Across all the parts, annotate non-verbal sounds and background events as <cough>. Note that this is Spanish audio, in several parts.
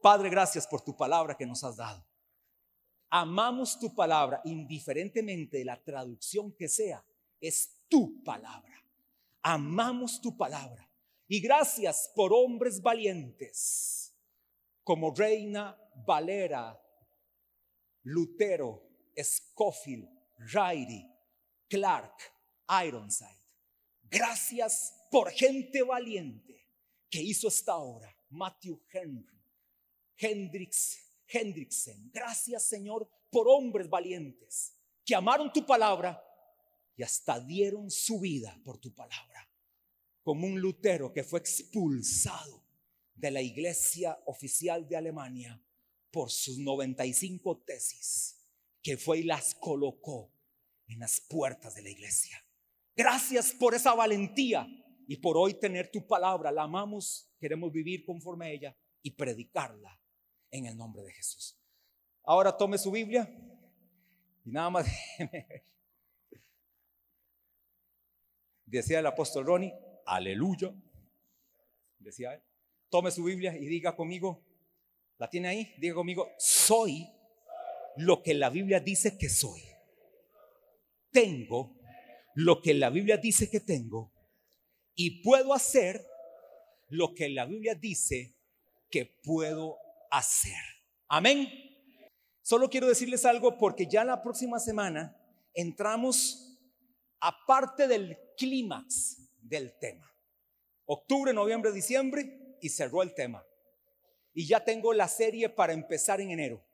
Padre, gracias por tu palabra que nos has dado. Amamos tu palabra, indiferentemente de la traducción que sea, es tu palabra. Amamos tu palabra. Y gracias por hombres valientes como Reina Valera, Lutero, Scofield, Riley, Clark, Ironside. Gracias por gente valiente que hizo esta obra. Matthew Henry, Hendrix, Hendrickson. Gracias Señor por hombres valientes que amaron tu palabra y hasta dieron su vida por tu palabra. Como un Lutero que fue expulsado de la iglesia oficial de Alemania por sus 95 tesis, que fue y las colocó en las puertas de la iglesia. Gracias por esa valentía y por hoy tener tu palabra. La amamos, queremos vivir conforme a ella y predicarla en el nombre de Jesús. Ahora tome su Biblia y nada más <laughs> decía el apóstol Ronnie, aleluya. Decía él, tome su Biblia y diga conmigo, ¿la tiene ahí? Diga conmigo, soy lo que la Biblia dice que soy. Tengo lo que la Biblia dice que tengo y puedo hacer lo que la Biblia dice que puedo hacer. Amén. Solo quiero decirles algo porque ya la próxima semana entramos aparte del clímax del tema. Octubre, noviembre, diciembre y cerró el tema. Y ya tengo la serie para empezar en enero.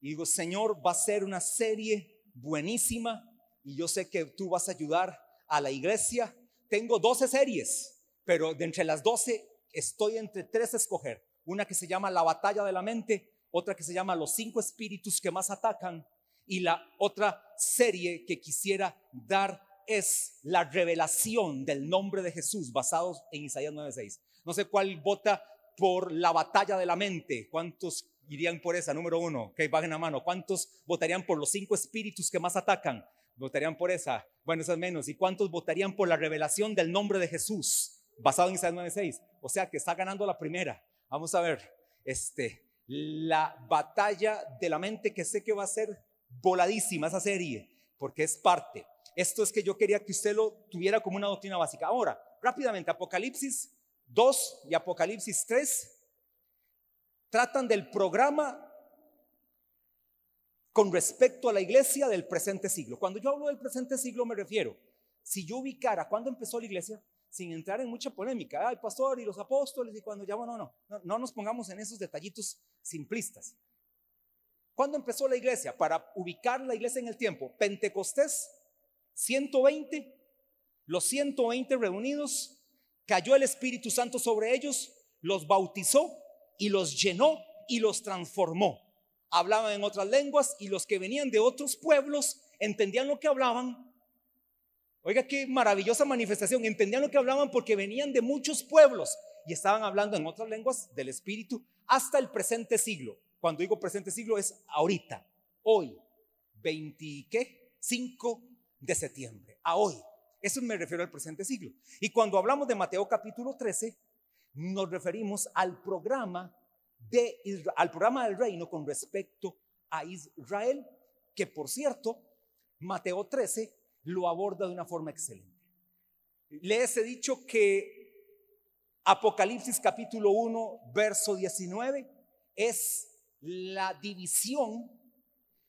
Y digo, Señor, va a ser una serie buenísima y yo sé que tú vas a ayudar a la iglesia. Tengo 12 series, pero de entre las 12 estoy entre tres a escoger. Una que se llama La batalla de la mente, otra que se llama Los cinco espíritus que más atacan y la otra serie que quisiera dar es la revelación del nombre de Jesús basados en Isaías 9:6. No sé cuál vota por la batalla de la mente. ¿Cuántos irían por esa? Número uno, que bajen la mano. ¿Cuántos votarían por los cinco espíritus que más atacan? Votarían por esa. Bueno, eso es menos. ¿Y cuántos votarían por la revelación del nombre de Jesús basado en Isaías 9:6? O sea que está ganando la primera. Vamos a ver, este, la batalla de la mente que sé que va a ser voladísima esa serie, porque es parte. Esto es que yo quería que usted lo tuviera como una doctrina básica. Ahora, rápidamente, Apocalipsis 2 y Apocalipsis 3 tratan del programa con respecto a la iglesia del presente siglo. Cuando yo hablo del presente siglo me refiero, si yo ubicara cuándo empezó la iglesia, sin entrar en mucha polémica, el pastor y los apóstoles y cuando ya, no, no, no, no nos pongamos en esos detallitos simplistas. ¿Cuándo empezó la iglesia? Para ubicar la iglesia en el tiempo, Pentecostés 120, los 120 reunidos, cayó el Espíritu Santo sobre ellos, los bautizó y los llenó y los transformó. Hablaban en otras lenguas y los que venían de otros pueblos entendían lo que hablaban. Oiga, qué maravillosa manifestación. Entendían lo que hablaban porque venían de muchos pueblos y estaban hablando en otras lenguas del Espíritu hasta el presente siglo. Cuando digo presente siglo es ahorita, hoy, 25 de septiembre, a hoy. Eso me refiero al presente siglo. Y cuando hablamos de Mateo capítulo 13, nos referimos al programa, de, al programa del reino con respecto a Israel, que por cierto, Mateo 13 lo aborda de una forma excelente. Les he dicho que Apocalipsis capítulo 1, verso 19, es la división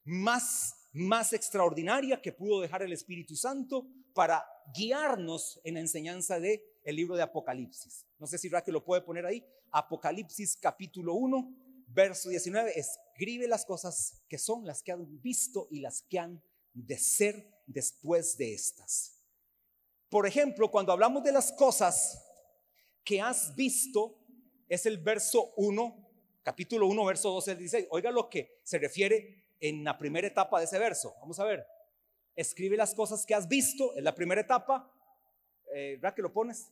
más más extraordinaria que pudo dejar el Espíritu Santo para guiarnos en la enseñanza de el libro de Apocalipsis. No sé si Raquel lo puede poner ahí. Apocalipsis capítulo 1, verso 19. Escribe las cosas que son las que han visto y las que han de ser después de estas. Por ejemplo, cuando hablamos de las cosas que has visto, es el verso 1, capítulo 1, verso 12 al 16. Oiga lo que se refiere en la primera etapa de ese verso. Vamos a ver. Escribe las cosas que has visto en la primera etapa. Eh, ¿Verdad que lo pones?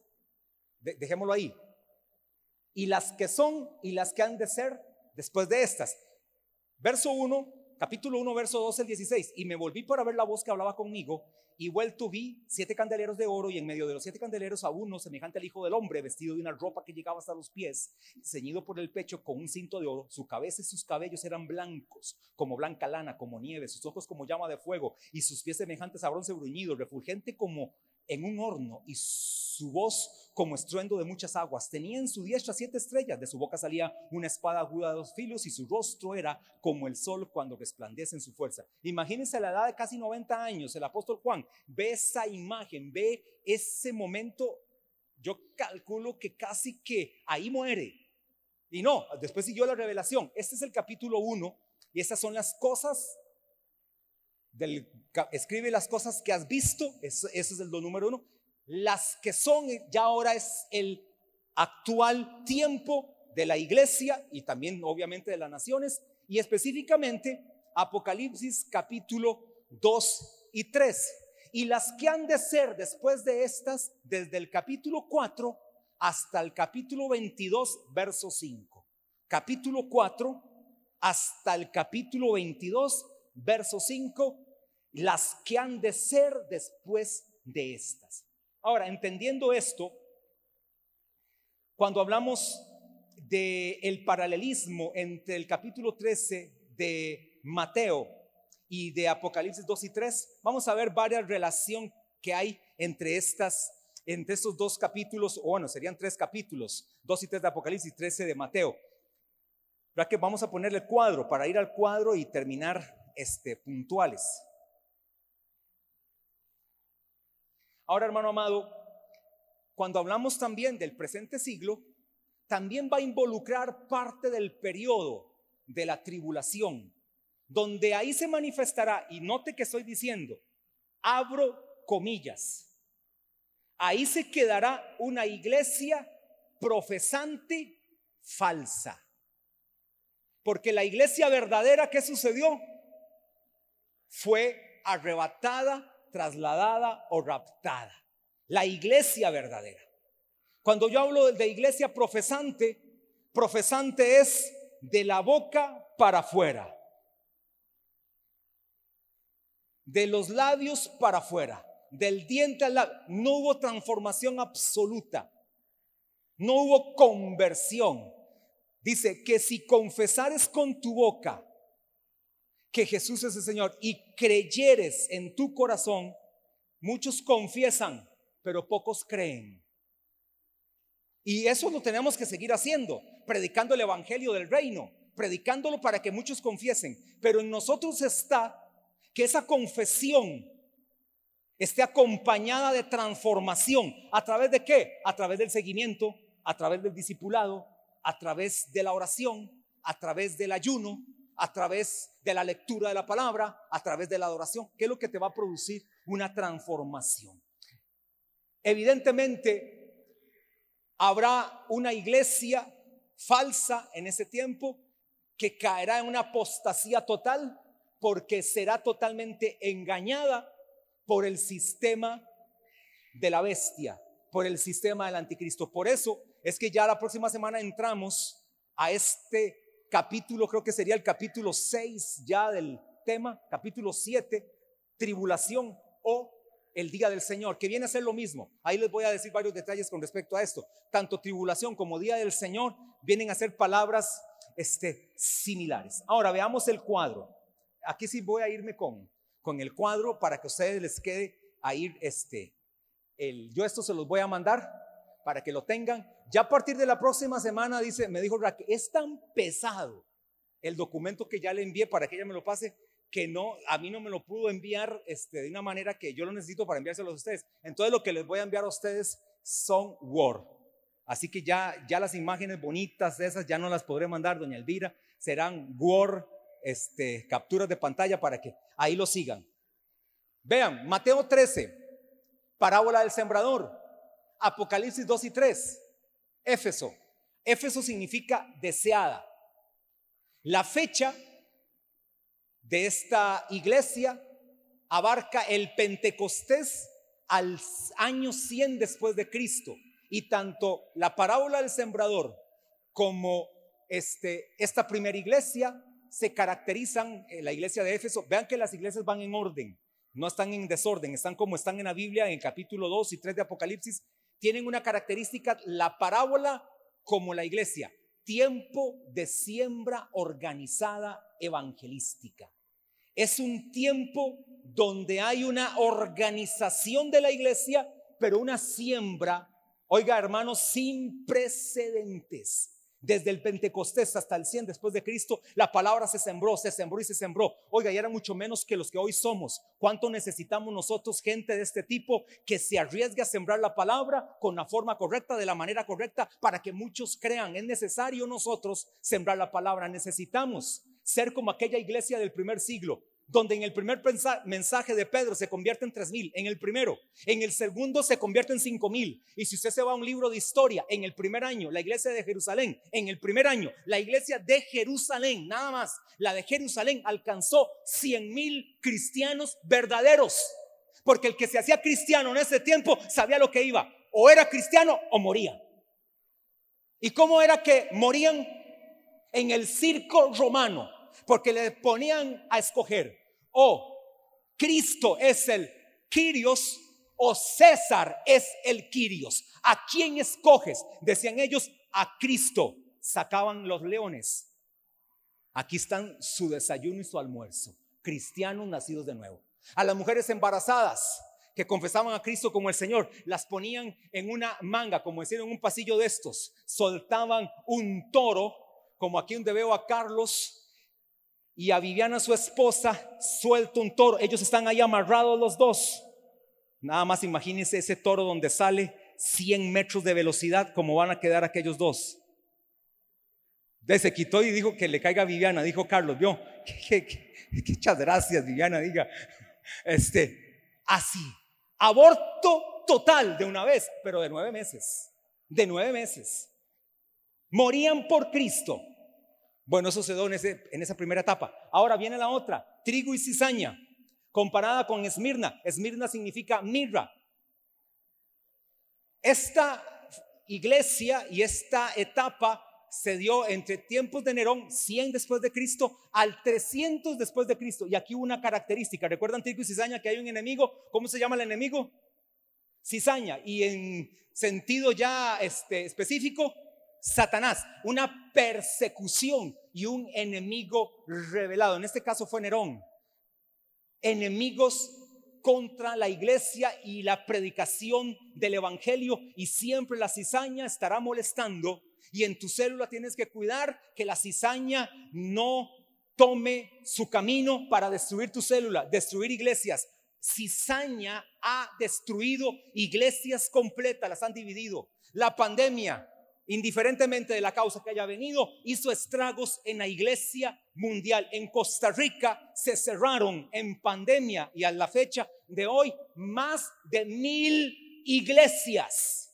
dejémoslo ahí. Y las que son y las que han de ser después de estas. Verso 1 capítulo 1, verso 12 al 16. Y me volví para ver la voz que hablaba conmigo, y vuelto vi siete candeleros de oro, y en medio de los siete candeleros a uno semejante al Hijo del Hombre, vestido de una ropa que llegaba hasta los pies, ceñido por el pecho con un cinto de oro. Su cabeza y sus cabellos eran blancos, como blanca lana, como nieve, sus ojos como llama de fuego, y sus pies semejantes a bronce bruñido, refulgente como en un horno y su voz como estruendo de muchas aguas. Tenía en su diestra siete estrellas, de su boca salía una espada aguda de dos filos y su rostro era como el sol cuando resplandece en su fuerza. Imagínense la edad de casi 90 años, el apóstol Juan ve esa imagen, ve ese momento, yo calculo que casi que ahí muere. Y no, después siguió la revelación. Este es el capítulo 1 y estas son las cosas del, escribe las cosas que has visto, eso, es el número uno, las que son, ya ahora es el actual tiempo de la iglesia y también obviamente de las naciones, y específicamente Apocalipsis capítulo 2 y 3. Y las que han de ser después de estas, desde el capítulo 4 hasta el capítulo 22, verso 5. Capítulo 4 hasta el capítulo 22, verso 5 las que han de ser después de estas. Ahora, entendiendo esto, cuando hablamos del el paralelismo entre el capítulo 13 de Mateo y de Apocalipsis 2 y 3, vamos a ver varias relaciones que hay entre estas entre estos dos capítulos, o bueno, serían tres capítulos, 2 y 3 de Apocalipsis, 13 de Mateo. ¿Verdad que vamos a ponerle cuadro para ir al cuadro y terminar este, puntuales? Ahora, hermano amado, cuando hablamos también del presente siglo, también va a involucrar parte del periodo de la tribulación, donde ahí se manifestará, y note que estoy diciendo, abro comillas, ahí se quedará una iglesia profesante falsa. Porque la iglesia verdadera que sucedió fue arrebatada trasladada o raptada. La iglesia verdadera. Cuando yo hablo de iglesia profesante, profesante es de la boca para afuera. De los labios para afuera. Del diente al labio. No hubo transformación absoluta. No hubo conversión. Dice que si confesares con tu boca que Jesús es el Señor y creyeres en tu corazón, muchos confiesan, pero pocos creen. Y eso lo tenemos que seguir haciendo, predicando el Evangelio del Reino, predicándolo para que muchos confiesen. Pero en nosotros está que esa confesión esté acompañada de transformación. ¿A través de qué? A través del seguimiento, a través del discipulado, a través de la oración, a través del ayuno, a través de la lectura de la palabra, a través de la adoración, ¿qué es lo que te va a producir una transformación. Evidentemente, habrá una iglesia falsa en ese tiempo que caerá en una apostasía total porque será totalmente engañada por el sistema de la bestia, por el sistema del anticristo. Por eso es que ya la próxima semana entramos a este capítulo, creo que sería el capítulo 6 ya del tema, capítulo 7, tribulación o el día del Señor, que viene a ser lo mismo. Ahí les voy a decir varios detalles con respecto a esto. Tanto tribulación como día del Señor vienen a ser palabras este, similares. Ahora veamos el cuadro. Aquí sí voy a irme con, con el cuadro para que a ustedes les quede ahí este, el, yo esto se los voy a mandar para que lo tengan. Ya a partir de la próxima semana, dice, me dijo Raquel, es tan pesado el documento que ya le envié para que ella me lo pase, que no, a mí no me lo pudo enviar este, de una manera que yo lo necesito para enviárselo a ustedes. Entonces lo que les voy a enviar a ustedes son Word. Así que ya, ya las imágenes bonitas de esas ya no las podré mandar, doña Elvira, serán Word, este, capturas de pantalla para que ahí lo sigan. Vean, Mateo 13, parábola del sembrador. Apocalipsis 2 y 3. Éfeso. Éfeso significa deseada. La fecha de esta iglesia abarca el Pentecostés al año 100 después de Cristo. Y tanto la parábola del sembrador como este, esta primera iglesia se caracterizan, la iglesia de Éfeso, vean que las iglesias van en orden, no están en desorden, están como están en la Biblia, en capítulo 2 y 3 de Apocalipsis, tienen una característica, la parábola como la iglesia, tiempo de siembra organizada evangelística. Es un tiempo donde hay una organización de la iglesia, pero una siembra, oiga hermanos, sin precedentes. Desde el Pentecostés hasta el 100 después de Cristo, la palabra se sembró, se sembró y se sembró. Oiga, y era mucho menos que los que hoy somos. ¿Cuánto necesitamos nosotros, gente de este tipo, que se arriesgue a sembrar la palabra con la forma correcta, de la manera correcta, para que muchos crean? Es necesario nosotros sembrar la palabra. Necesitamos ser como aquella iglesia del primer siglo, donde en el primer mensaje de Pedro se convierte en tres mil, en el primero, en el segundo se convierte en cinco mil. Y si usted se va a un libro de historia, en el primer año, la iglesia de Jerusalén, en el primer año, la iglesia de Jerusalén, nada más, la de Jerusalén alcanzó cien mil cristianos verdaderos. Porque el que se hacía cristiano en ese tiempo sabía lo que iba, o era cristiano o moría. ¿Y cómo era que morían? En el circo romano porque le ponían a escoger o Cristo es el Quirios o César es el Quirios. ¿A quién escoges? Decían ellos, a Cristo. Sacaban los leones. Aquí están su desayuno y su almuerzo. Cristianos nacidos de nuevo. A las mujeres embarazadas que confesaban a Cristo como el Señor, las ponían en una manga, como decir, en un pasillo de estos. Soltaban un toro, como aquí donde veo a Carlos y a Viviana, su esposa, suelto un toro. Ellos están ahí amarrados los dos. Nada más imagínense ese toro donde sale 100 metros de velocidad, como van a quedar aquellos dos. De se quitó y dijo que le caiga a Viviana, dijo Carlos, vio, <laughs> muchas gracias Viviana, diga, <laughs> este, así, aborto total de una vez, pero de nueve meses, de nueve meses. Morían por Cristo. Bueno, eso se dio en, esa primera etapa. Ahora viene la otra, trigo y cizaña, comparada con Esmirna. Esmirna significa mirra. Esta iglesia y esta etapa se dio entre tiempos de Nerón, 100 después de Cristo, al 300 después de Cristo. Y aquí una característica. ¿Recuerdan trigo y cizaña que hay un enemigo? ¿Cómo se llama el enemigo? Cizaña. Y en sentido ya este, específico, Satanás, una persecución y un enemigo revelado. En este caso fue Nerón. Enemigos contra la iglesia y la predicación del evangelio y siempre la cizaña estará molestando y en tu célula tienes que cuidar que la cizaña no tome su camino para destruir tu célula, destruir iglesias. Cizaña ha destruido iglesias completas, las han dividido. La pandemia indiferentemente de la causa que haya venido, hizo estragos en la iglesia mundial. En Costa Rica se cerraron en pandemia y a la fecha de hoy más de mil iglesias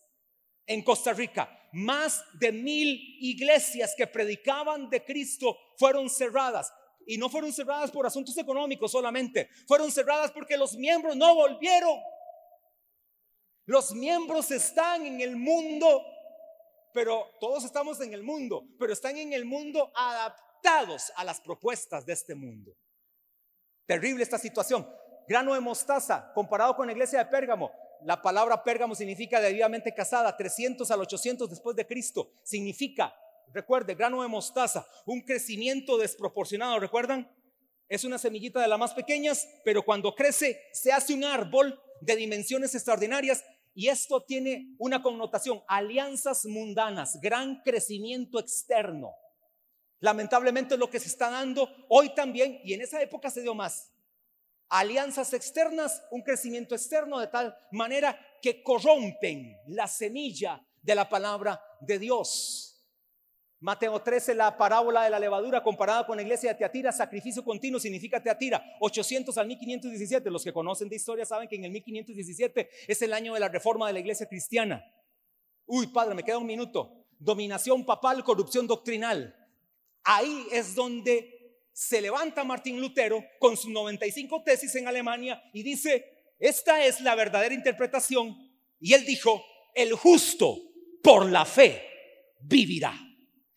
en Costa Rica. Más de mil iglesias que predicaban de Cristo fueron cerradas. Y no fueron cerradas por asuntos económicos solamente, fueron cerradas porque los miembros no volvieron. Los miembros están en el mundo pero todos estamos en el mundo, pero están en el mundo adaptados a las propuestas de este mundo. Terrible esta situación. Grano de mostaza comparado con la iglesia de Pérgamo. La palabra Pérgamo significa debidamente casada, 300 al 800 después de Cristo. Significa, recuerde, grano de mostaza, un crecimiento desproporcionado, ¿recuerdan? Es una semillita de las más pequeñas, pero cuando crece se hace un árbol de dimensiones extraordinarias y esto tiene una connotación, alianzas mundanas, gran crecimiento externo. Lamentablemente lo que se está dando hoy también, y en esa época se dio más. Alianzas externas, un crecimiento externo de tal manera que corrompen la semilla de la palabra de Dios. Mateo 13, la parábola de la levadura comparada con la iglesia de Teatira, sacrificio continuo significa Teatira, 800 al 1517. Los que conocen de historia saben que en el 1517 es el año de la reforma de la iglesia cristiana. Uy, padre, me queda un minuto. Dominación papal, corrupción doctrinal. Ahí es donde se levanta Martín Lutero con sus 95 tesis en Alemania y dice, esta es la verdadera interpretación. Y él dijo, el justo por la fe vivirá.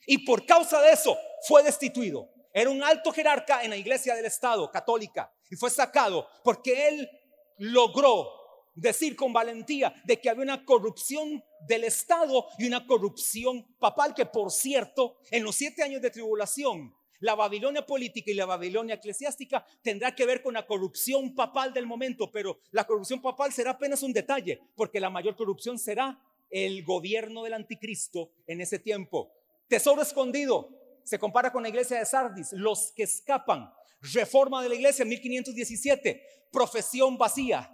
Y por causa de eso fue destituido. era un alto jerarca en la iglesia del Estado católica y fue sacado porque él logró decir con valentía de que había una corrupción del Estado y una corrupción papal que por cierto en los siete años de tribulación la Babilonia política y la Babilonia eclesiástica tendrá que ver con la corrupción papal del momento, pero la corrupción papal será apenas un detalle, porque la mayor corrupción será el gobierno del anticristo en ese tiempo. Tesoro escondido se compara con la iglesia de Sardis, los que escapan, reforma de la iglesia 1517, profesión vacía,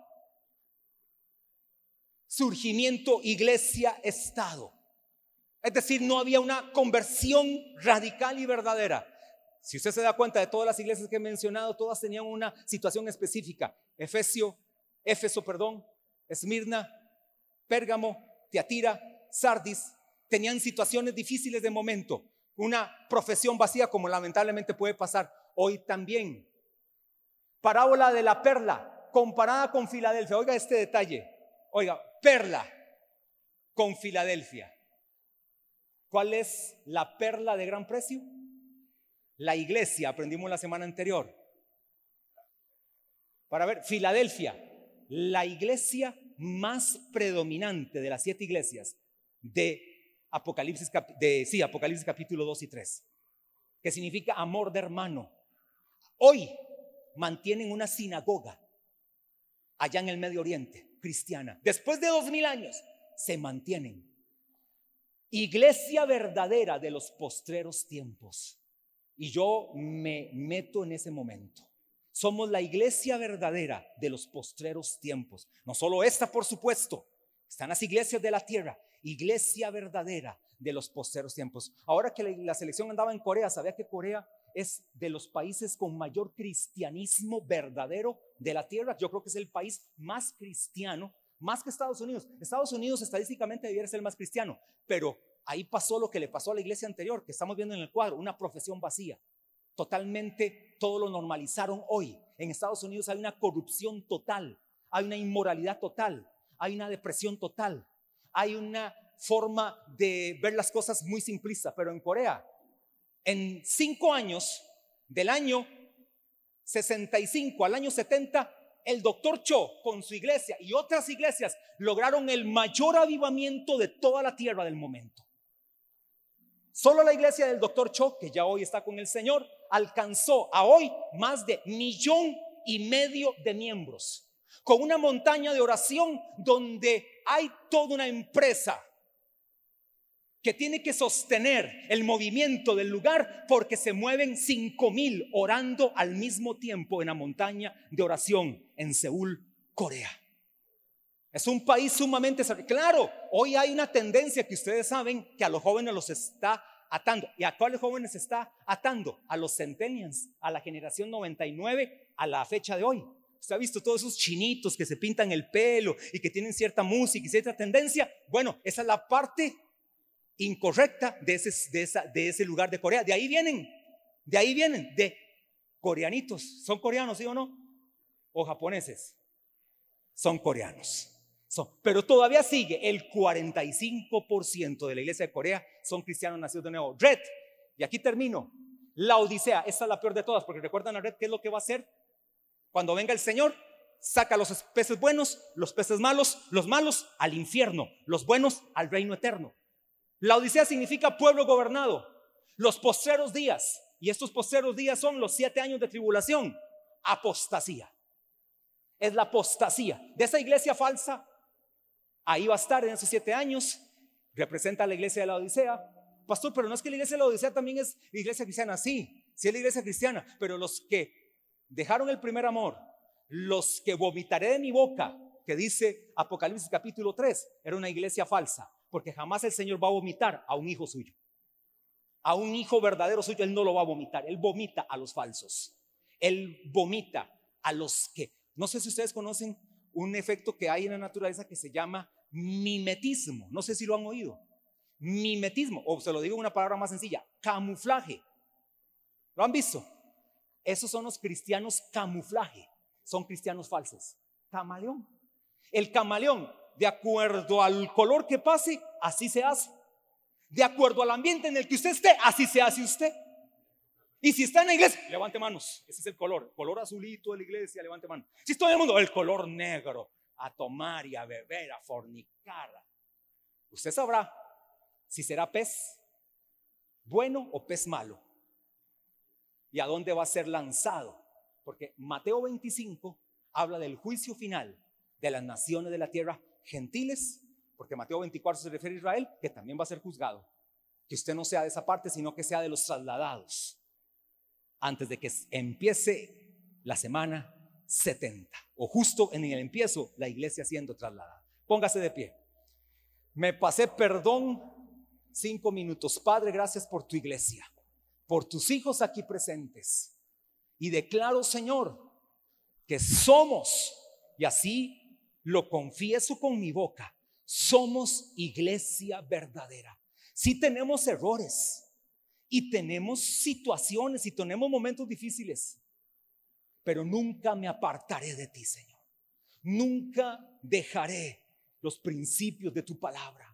surgimiento iglesia-estado. Es decir, no había una conversión radical y verdadera. Si usted se da cuenta de todas las iglesias que he mencionado, todas tenían una situación específica. Efesio, Éfeso, perdón, Esmirna, Pérgamo, Teatira, Sardis, tenían situaciones difíciles de momento. Una profesión vacía como lamentablemente puede pasar hoy también. Parábola de la perla comparada con Filadelfia. Oiga este detalle. Oiga, perla con Filadelfia. ¿Cuál es la perla de gran precio? La iglesia, aprendimos la semana anterior. Para ver, Filadelfia, la iglesia más predominante de las siete iglesias de Apocalipsis, de, sí, Apocalipsis capítulo 2 y 3, que significa amor de hermano. Hoy mantienen una sinagoga allá en el Medio Oriente, cristiana. Después de dos mil años, se mantienen. Iglesia verdadera de los postreros tiempos. Y yo me meto en ese momento. Somos la iglesia verdadera de los postreros tiempos. No solo esta, por supuesto. Están las iglesias de la tierra. Iglesia verdadera de los postreros tiempos. Ahora que la selección andaba en Corea, ¿sabía que Corea es de los países con mayor cristianismo verdadero de la tierra? Yo creo que es el país más cristiano, más que Estados Unidos. Estados Unidos estadísticamente debiera ser el más cristiano, pero ahí pasó lo que le pasó a la iglesia anterior, que estamos viendo en el cuadro, una profesión vacía. Totalmente todo lo normalizaron hoy. En Estados Unidos hay una corrupción total, hay una inmoralidad total, hay una depresión total, hay una forma de ver las cosas muy simplista, pero en Corea, en cinco años, del año 65 al año 70, el doctor Cho con su iglesia y otras iglesias lograron el mayor avivamiento de toda la tierra del momento. Solo la iglesia del doctor Cho, que ya hoy está con el Señor, alcanzó a hoy más de millón y medio de miembros, con una montaña de oración donde hay toda una empresa que tiene que sostener el movimiento del lugar porque se mueven cinco mil orando al mismo tiempo en la montaña de oración en Seúl, Corea. Es un país sumamente... Claro, hoy hay una tendencia que ustedes saben que a los jóvenes los está atando. ¿Y a cuáles jóvenes está atando? A los centennials, a la generación 99, a la fecha de hoy. Usted ha visto todos esos chinitos que se pintan el pelo y que tienen cierta música y cierta tendencia. Bueno, esa es la parte incorrecta de ese, de, esa, de ese lugar de Corea. De ahí vienen, de ahí vienen, de coreanitos. ¿Son coreanos, sí o no? ¿O japoneses? Son coreanos pero todavía sigue el 45% de la iglesia de Corea son cristianos nacidos de nuevo. Red, y aquí termino. La Odisea, esta es la peor de todas, porque recuerdan a Red, ¿qué es lo que va a hacer? Cuando venga el Señor, saca los peces buenos, los peces malos, los malos al infierno, los buenos al reino eterno. La Odisea significa pueblo gobernado, los postreros días, y estos postreros días son los siete años de tribulación, apostasía. Es la apostasía de esa iglesia falsa Ahí va a estar en esos siete años. Representa a la iglesia de la Odisea. Pastor, pero no es que la iglesia de la Odisea también es iglesia cristiana. Sí, sí es la iglesia cristiana. Pero los que dejaron el primer amor, los que vomitaré de mi boca, que dice Apocalipsis capítulo 3, era una iglesia falsa. Porque jamás el Señor va a vomitar a un hijo suyo. A un hijo verdadero suyo, Él no lo va a vomitar. Él vomita a los falsos. Él vomita a los que, no sé si ustedes conocen un efecto que hay en la naturaleza que se llama mimetismo. No sé si lo han oído. Mimetismo, o se lo digo en una palabra más sencilla, camuflaje. ¿Lo han visto? Esos son los cristianos camuflaje. Son cristianos falsos. Camaleón. El camaleón, de acuerdo al color que pase, así se hace. De acuerdo al ambiente en el que usted esté, así se hace usted. Y si está en la iglesia, levante manos. Ese es el color. Color azulito de la iglesia, levante manos. Si estoy en el mundo, el color negro. A tomar y a beber, a fornicar. Usted sabrá si será pez bueno o pez malo. Y a dónde va a ser lanzado. Porque Mateo 25 habla del juicio final de las naciones de la tierra gentiles. Porque Mateo 24 se refiere a Israel, que también va a ser juzgado. Que usted no sea de esa parte, sino que sea de los trasladados antes de que empiece la semana 70 o justo en el empiezo la iglesia siendo trasladada. Póngase de pie. Me pasé perdón cinco minutos. Padre, gracias por tu iglesia, por tus hijos aquí presentes. Y declaro, Señor, que somos, y así lo confieso con mi boca, somos iglesia verdadera. Si tenemos errores, y tenemos situaciones y tenemos momentos difíciles, pero nunca me apartaré de ti, Señor. Nunca dejaré los principios de tu palabra.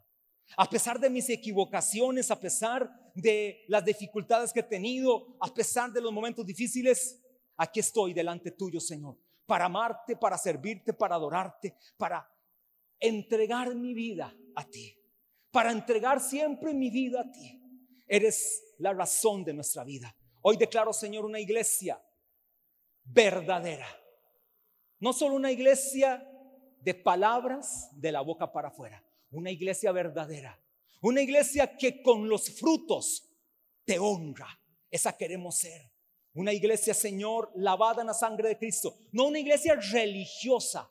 A pesar de mis equivocaciones, a pesar de las dificultades que he tenido, a pesar de los momentos difíciles, aquí estoy delante tuyo, Señor, para amarte, para servirte, para adorarte, para entregar mi vida a ti, para entregar siempre mi vida a ti. Eres la razón de nuestra vida. Hoy declaro, Señor, una iglesia verdadera. No solo una iglesia de palabras de la boca para afuera, una iglesia verdadera. Una iglesia que con los frutos te honra. Esa queremos ser. Una iglesia, Señor, lavada en la sangre de Cristo. No una iglesia religiosa.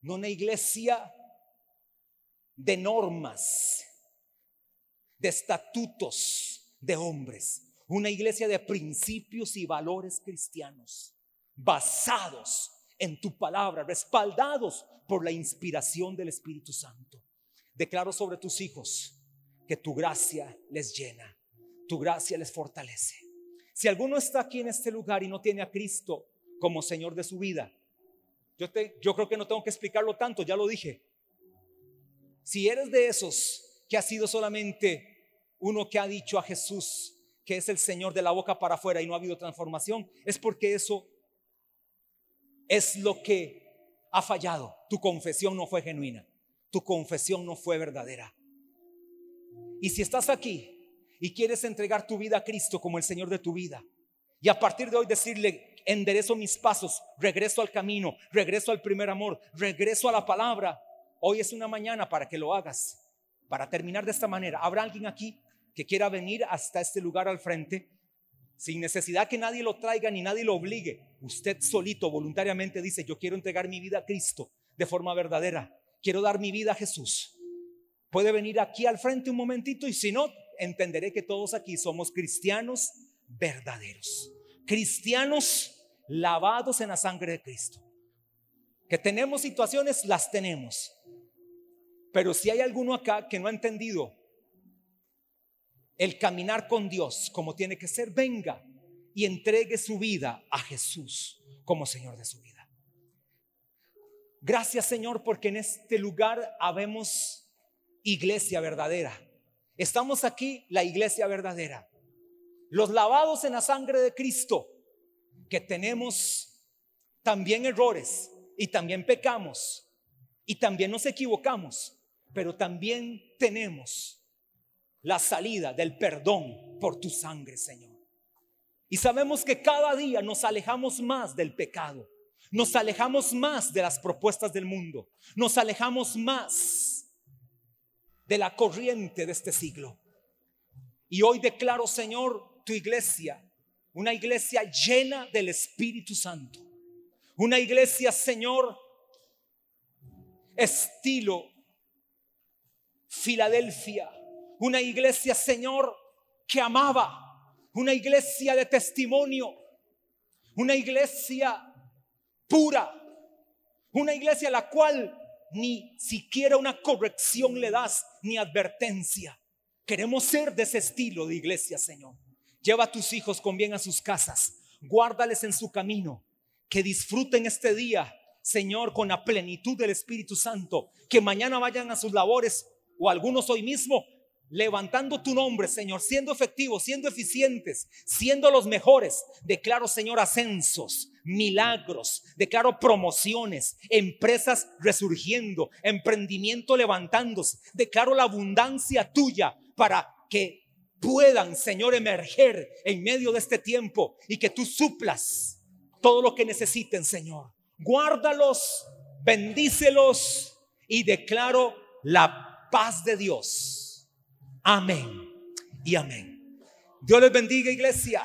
No una iglesia de normas, de estatutos, de hombres, una iglesia de principios y valores cristianos, basados en tu palabra, respaldados por la inspiración del Espíritu Santo. Declaro sobre tus hijos que tu gracia les llena, tu gracia les fortalece. Si alguno está aquí en este lugar y no tiene a Cristo como Señor de su vida, yo, te, yo creo que no tengo que explicarlo tanto, ya lo dije. Si eres de esos que ha sido solamente uno que ha dicho a Jesús que es el Señor de la boca para afuera y no ha habido transformación, es porque eso es lo que ha fallado. Tu confesión no fue genuina, tu confesión no fue verdadera. Y si estás aquí y quieres entregar tu vida a Cristo como el Señor de tu vida, y a partir de hoy decirle, enderezo mis pasos, regreso al camino, regreso al primer amor, regreso a la palabra, hoy es una mañana para que lo hagas. Para terminar de esta manera, ¿habrá alguien aquí que quiera venir hasta este lugar al frente, sin necesidad que nadie lo traiga ni nadie lo obligue, usted solito voluntariamente dice, yo quiero entregar mi vida a Cristo de forma verdadera, quiero dar mi vida a Jesús. Puede venir aquí al frente un momentito y si no, entenderé que todos aquí somos cristianos verdaderos, cristianos lavados en la sangre de Cristo. Que tenemos situaciones, las tenemos. Pero si hay alguno acá que no ha entendido el caminar con Dios como tiene que ser, venga y entregue su vida a Jesús como Señor de su vida. Gracias Señor porque en este lugar habemos iglesia verdadera. Estamos aquí, la iglesia verdadera. Los lavados en la sangre de Cristo, que tenemos también errores y también pecamos y también nos equivocamos, pero también tenemos la salida del perdón por tu sangre, Señor. Y sabemos que cada día nos alejamos más del pecado, nos alejamos más de las propuestas del mundo, nos alejamos más de la corriente de este siglo. Y hoy declaro, Señor, tu iglesia, una iglesia llena del Espíritu Santo, una iglesia, Señor, estilo Filadelfia. Una iglesia, Señor, que amaba, una iglesia de testimonio, una iglesia pura, una iglesia a la cual ni siquiera una corrección le das, ni advertencia. Queremos ser de ese estilo de iglesia, Señor. Lleva a tus hijos con bien a sus casas, guárdales en su camino, que disfruten este día, Señor, con la plenitud del Espíritu Santo, que mañana vayan a sus labores o algunos hoy mismo levantando tu nombre, Señor, siendo efectivos, siendo eficientes, siendo los mejores. Declaro, Señor, ascensos, milagros, declaro promociones, empresas resurgiendo, emprendimiento levantándose. Declaro la abundancia tuya para que puedan, Señor, emerger en medio de este tiempo y que tú suplas todo lo que necesiten, Señor. Guárdalos, bendícelos y declaro la paz de Dios Amén y amén. Dios les bendiga, iglesia.